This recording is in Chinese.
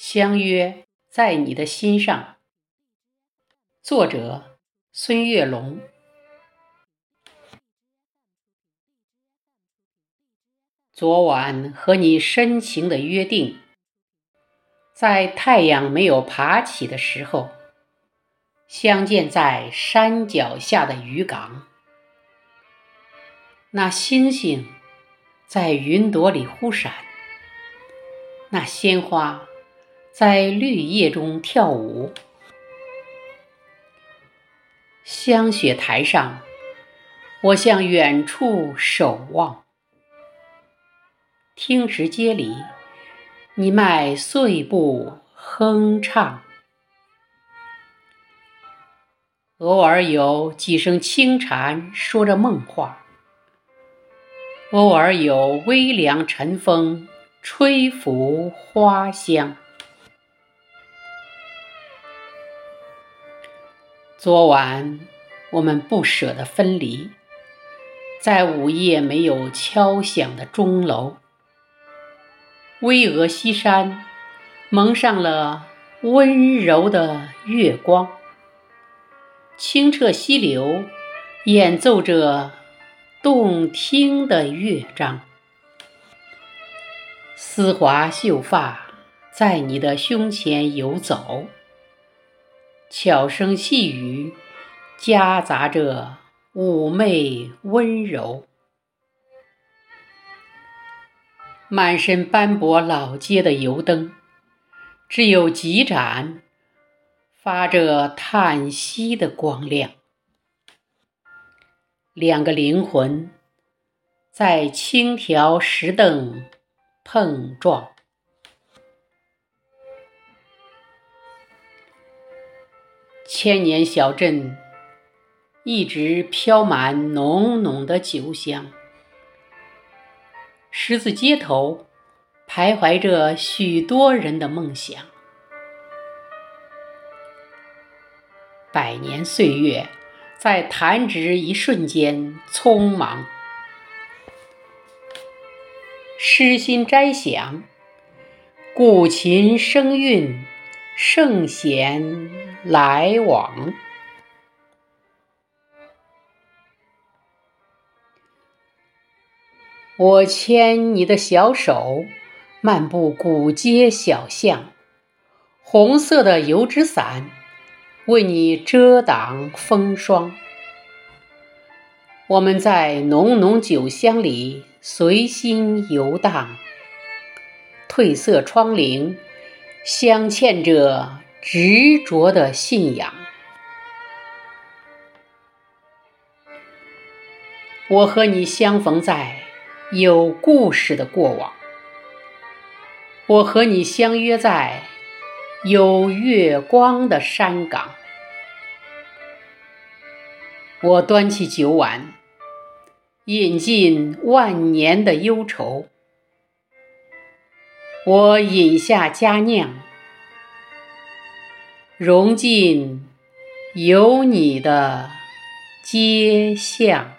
相约在你的心上。作者：孙月龙。昨晚和你深情的约定，在太阳没有爬起的时候，相见在山脚下的渔港。那星星在云朵里忽闪，那鲜花。在绿叶中跳舞，香雪台上，我向远处守望。听石阶里，你迈碎步哼唱。偶尔有几声轻蝉说着梦话，偶尔有微凉晨风吹拂花香。昨晚，我们不舍得分离，在午夜没有敲响的钟楼，巍峨西山蒙上了温柔的月光，清澈溪流演奏着动听的乐章，丝滑秀发在你的胸前游走。悄声细语，夹杂着妩媚温柔。满身斑驳老街的油灯，只有几盏发着叹息的光亮。两个灵魂在青条石凳碰撞。千年小镇一直飘满浓浓的酒香，十字街头徘徊着许多人的梦想。百年岁月在弹指一瞬间匆忙，诗心斋想，古琴声韵。圣贤来往，我牵你的小手，漫步古街小巷，红色的油纸伞为你遮挡风霜。我们在浓浓酒香里随心游荡，褪色窗棂。镶嵌着执着的信仰。我和你相逢在有故事的过往，我和你相约在有月光的山岗。我端起酒碗，饮尽万年的忧愁。我饮下佳酿，融进有你的街巷。